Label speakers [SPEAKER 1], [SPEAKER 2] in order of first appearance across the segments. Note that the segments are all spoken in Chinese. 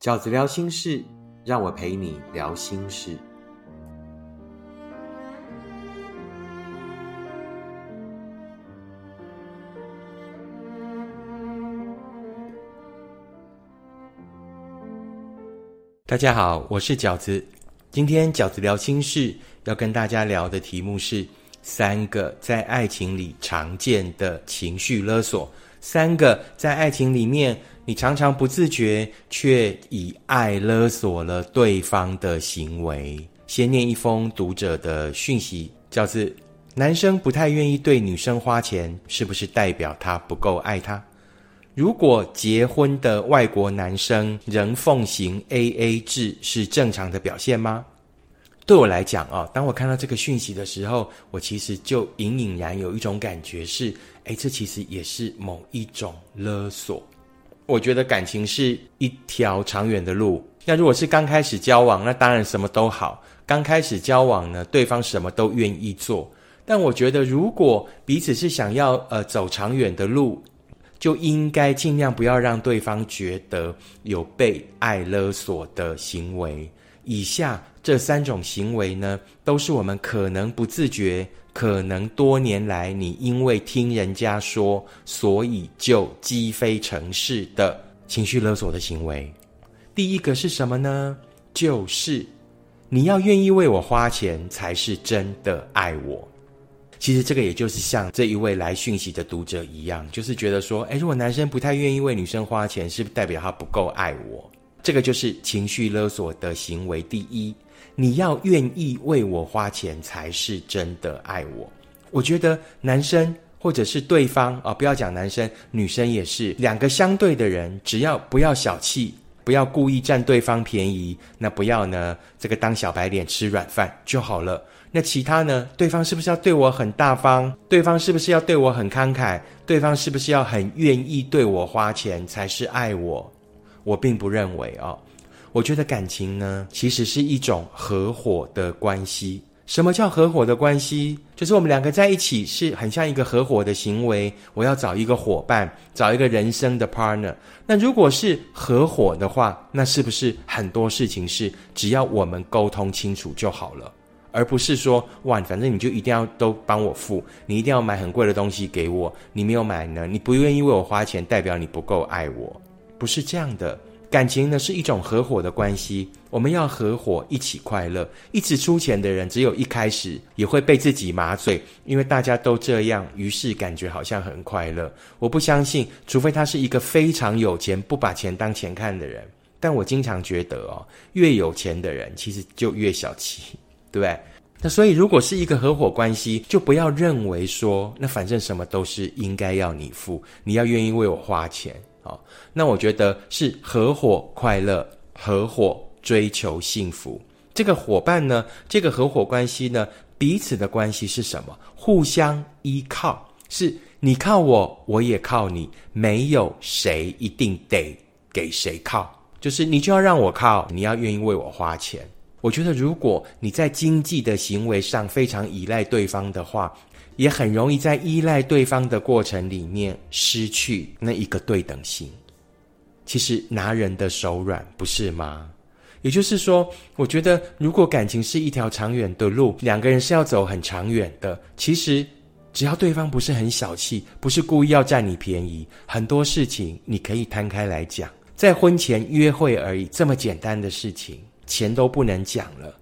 [SPEAKER 1] 饺子聊心事，让我陪你聊心事。大家好，我是饺子。今天饺子聊心事要跟大家聊的题目是三个在爱情里常见的情绪勒索。三个在爱情里面你常常不自觉却以爱勒索了对方的行为。先念一封读者的讯息，饺子：男生不太愿意对女生花钱，是不是代表他不够爱她？如果结婚的外国男生仍奉行 A A 制是正常的表现吗？对我来讲啊，当我看到这个讯息的时候，我其实就隐隐然有一种感觉是：哎，这其实也是某一种勒索。我觉得感情是一条长远的路。那如果是刚开始交往，那当然什么都好。刚开始交往呢，对方什么都愿意做。但我觉得，如果彼此是想要呃走长远的路，就应该尽量不要让对方觉得有被爱勒索的行为。以下这三种行为呢，都是我们可能不自觉、可能多年来你因为听人家说，所以就积非成是的情绪勒索的行为。第一个是什么呢？就是你要愿意为我花钱，才是真的爱我。其实这个也就是像这一位来讯息的读者一样，就是觉得说，哎，如果男生不太愿意为女生花钱，是不是代表他不够爱我？这个就是情绪勒索的行为。第一，你要愿意为我花钱，才是真的爱我。我觉得男生或者是对方啊，不要讲男生，女生也是两个相对的人，只要不要小气，不要故意占对方便宜，那不要呢这个当小白脸吃软饭就好了。那其他呢？对方是不是要对我很大方？对方是不是要对我很慷慨？对方是不是要很愿意对我花钱才是爱我？我并不认为哦。我觉得感情呢，其实是一种合伙的关系。什么叫合伙的关系？就是我们两个在一起是很像一个合伙的行为。我要找一个伙伴，找一个人生的 partner。那如果是合伙的话，那是不是很多事情是只要我们沟通清楚就好了？而不是说哇，反正你就一定要都帮我付，你一定要买很贵的东西给我，你没有买呢，你不愿意为我花钱，代表你不够爱我，不是这样的。感情呢是一种合伙的关系，我们要合伙一起快乐，一直出钱的人，只有一开始也会被自己麻醉，因为大家都这样，于是感觉好像很快乐。我不相信，除非他是一个非常有钱，不把钱当钱看的人。但我经常觉得哦，越有钱的人其实就越小气。对，那所以如果是一个合伙关系，就不要认为说，那反正什么都是应该要你付，你要愿意为我花钱那我觉得是合伙快乐，合伙追求幸福。这个伙伴呢，这个合伙关系呢，彼此的关系是什么？互相依靠，是你靠我，我也靠你，没有谁一定得给谁靠，就是你就要让我靠，你要愿意为我花钱。我觉得，如果你在经济的行为上非常依赖对方的话，也很容易在依赖对方的过程里面失去那一个对等性。其实拿人的手软，不是吗？也就是说，我觉得如果感情是一条长远的路，两个人是要走很长远的。其实只要对方不是很小气，不是故意要占你便宜，很多事情你可以摊开来讲，在婚前约会而已，这么简单的事情。钱都不能讲了，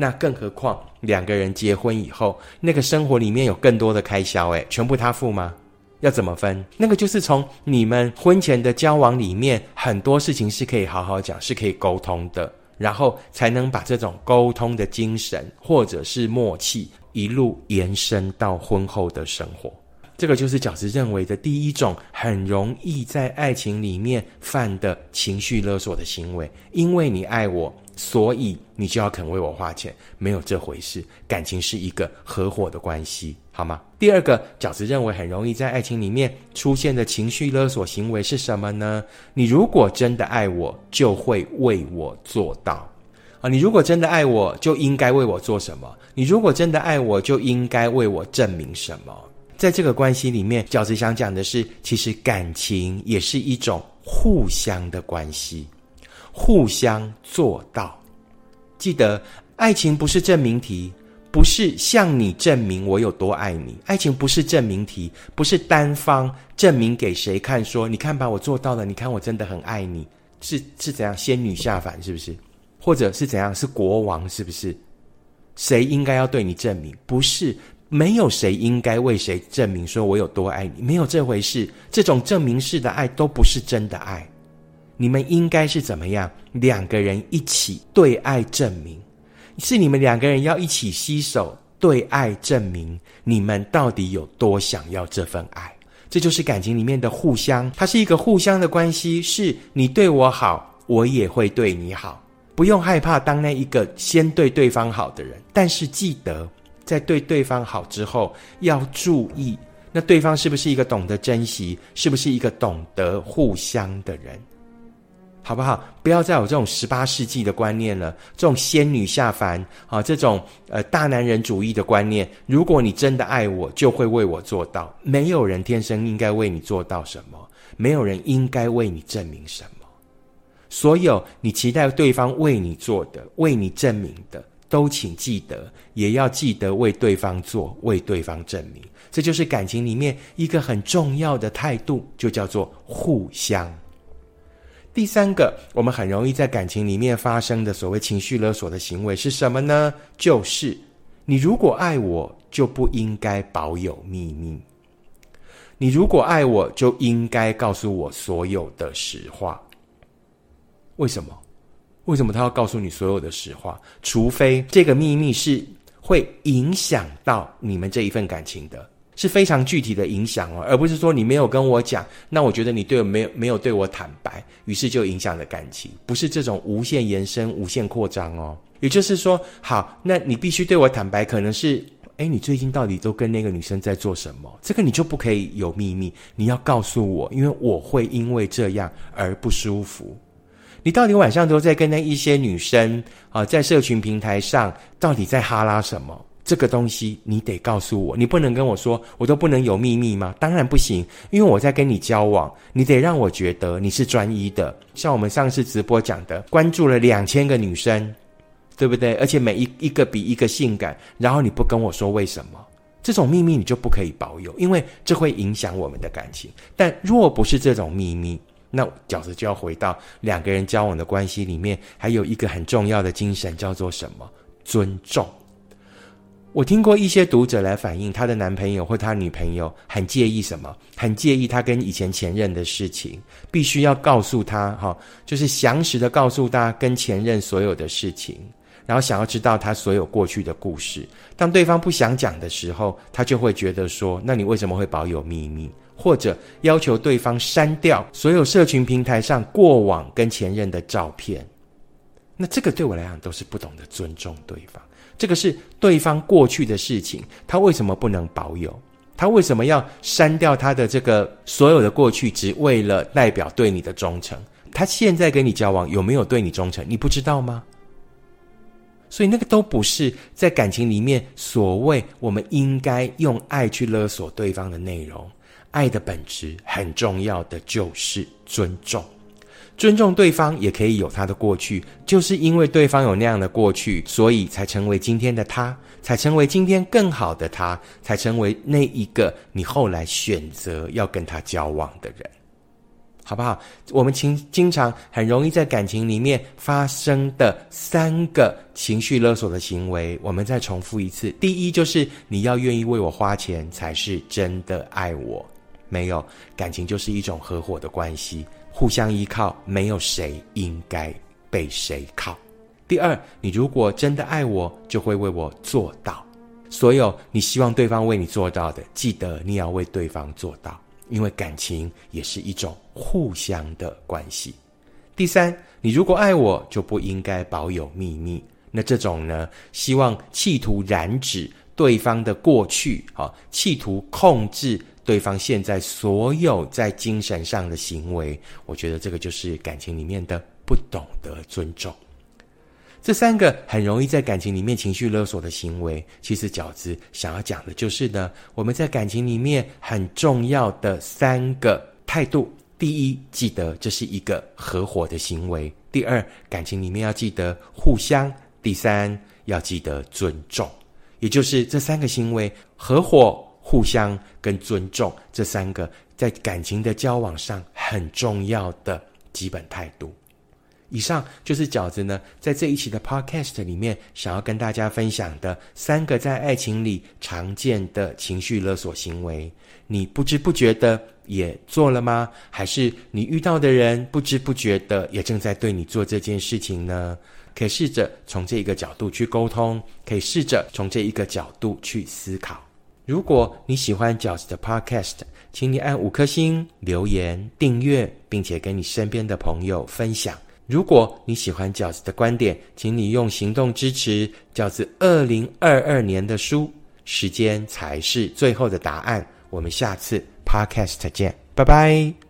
[SPEAKER 1] 那更何况两个人结婚以后，那个生活里面有更多的开销，诶，全部他付吗？要怎么分？那个就是从你们婚前的交往里面，很多事情是可以好好讲，是可以沟通的，然后才能把这种沟通的精神或者是默契一路延伸到婚后的生活。这个就是饺子认为的第一种很容易在爱情里面犯的情绪勒索的行为，因为你爱我。所以你就要肯为我花钱，没有这回事。感情是一个合伙的关系，好吗？第二个，饺子认为很容易在爱情里面出现的情绪勒索行为是什么呢？你如果真的爱我，就会为我做到啊！你如果真的爱我，就应该为我做什么？你如果真的爱我，就应该为我证明什么？在这个关系里面，饺子想讲的是，其实感情也是一种互相的关系。互相做到。记得，爱情不是证明题，不是向你证明我有多爱你。爱情不是证明题，不是单方证明给谁看，说你看吧，我做到了，你看我真的很爱你。是是怎样？仙女下凡是不是？或者是怎样？是国王是不是？谁应该要对你证明？不是，没有谁应该为谁证明说我有多爱你，没有这回事。这种证明式的爱都不是真的爱。你们应该是怎么样？两个人一起对爱证明，是你们两个人要一起携手对爱证明，你们到底有多想要这份爱。这就是感情里面的互相，它是一个互相的关系，是你对我好，我也会对你好，不用害怕当那一个先对对方好的人。但是记得，在对对方好之后，要注意，那对方是不是一个懂得珍惜，是不是一个懂得互相的人。好不好？不要再有这种十八世纪的观念了，这种仙女下凡啊，这种呃大男人主义的观念。如果你真的爱我，就会为我做到。没有人天生应该为你做到什么，没有人应该为你证明什么。所有你期待对方为你做的、为你证明的，都请记得，也要记得为对方做、为对方证明。这就是感情里面一个很重要的态度，就叫做互相。第三个，我们很容易在感情里面发生的所谓情绪勒索的行为是什么呢？就是你如果爱我，就不应该保有秘密；你如果爱我，就应该告诉我所有的实话。为什么？为什么他要告诉你所有的实话？除非这个秘密是会影响到你们这一份感情的。是非常具体的影响哦，而不是说你没有跟我讲，那我觉得你对我没有没有对我坦白，于是就影响了感情，不是这种无限延伸、无限扩张哦。也就是说，好，那你必须对我坦白，可能是，哎，你最近到底都跟那个女生在做什么？这个你就不可以有秘密，你要告诉我，因为我会因为这样而不舒服。你到底晚上都在跟那一些女生啊，在社群平台上到底在哈拉什么？这个东西你得告诉我，你不能跟我说，我都不能有秘密吗？当然不行，因为我在跟你交往，你得让我觉得你是专一的。像我们上次直播讲的，关注了两千个女生，对不对？而且每一一个比一个性感，然后你不跟我说为什么？这种秘密你就不可以保有，因为这会影响我们的感情。但若不是这种秘密，那饺子就要回到两个人交往的关系里面，还有一个很重要的精神叫做什么？尊重。我听过一些读者来反映，她的男朋友或她女朋友很介意什么？很介意她跟以前前任的事情，必须要告诉她，哈，就是详实的告诉她跟前任所有的事情，然后想要知道他所有过去的故事。当对方不想讲的时候，她就会觉得说，那你为什么会保有秘密？或者要求对方删掉所有社群平台上过往跟前任的照片？那这个对我来讲都是不懂得尊重对方。这个是对方过去的事情，他为什么不能保有？他为什么要删掉他的这个所有的过去，只为了代表对你的忠诚？他现在跟你交往有没有对你忠诚？你不知道吗？所以那个都不是在感情里面所谓我们应该用爱去勒索对方的内容。爱的本质很重要的就是尊重。尊重对方也可以有他的过去，就是因为对方有那样的过去，所以才成为今天的他，才成为今天更好的他，才成为那一个你后来选择要跟他交往的人，好不好？我们经经常很容易在感情里面发生的三个情绪勒索的行为，我们再重复一次：第一，就是你要愿意为我花钱，才是真的爱我。没有感情，就是一种合伙的关系。互相依靠，没有谁应该被谁靠。第二，你如果真的爱我，就会为我做到所有你希望对方为你做到的。记得你要为对方做到，因为感情也是一种互相的关系。第三，你如果爱我，就不应该保有秘密。那这种呢，希望企图染指对方的过去，啊，企图控制。对方现在所有在精神上的行为，我觉得这个就是感情里面的不懂得尊重。这三个很容易在感情里面情绪勒索的行为，其实饺子想要讲的就是呢，我们在感情里面很重要的三个态度。第一，记得这是一个合伙的行为，第二，感情里面要记得互相；第三，要记得尊重。也就是这三个行为：合伙、互相跟尊重，这三个在感情的交往上很重要的基本态度。以上就是饺子呢，在这一期的 Podcast 里面，想要跟大家分享的三个在爱情里常见的情绪勒索行为。你不知不觉的也做了吗？还是你遇到的人不知不觉的也正在对你做这件事情呢？可以试着从这一个角度去沟通，可以试着从这一个角度去思考。如果你喜欢饺子的 Podcast，请你按五颗星、留言、订阅，并且跟你身边的朋友分享。如果你喜欢饺子的观点，请你用行动支持饺子二零二二年的书。时间才是最后的答案。我们下次 Podcast 见，拜拜。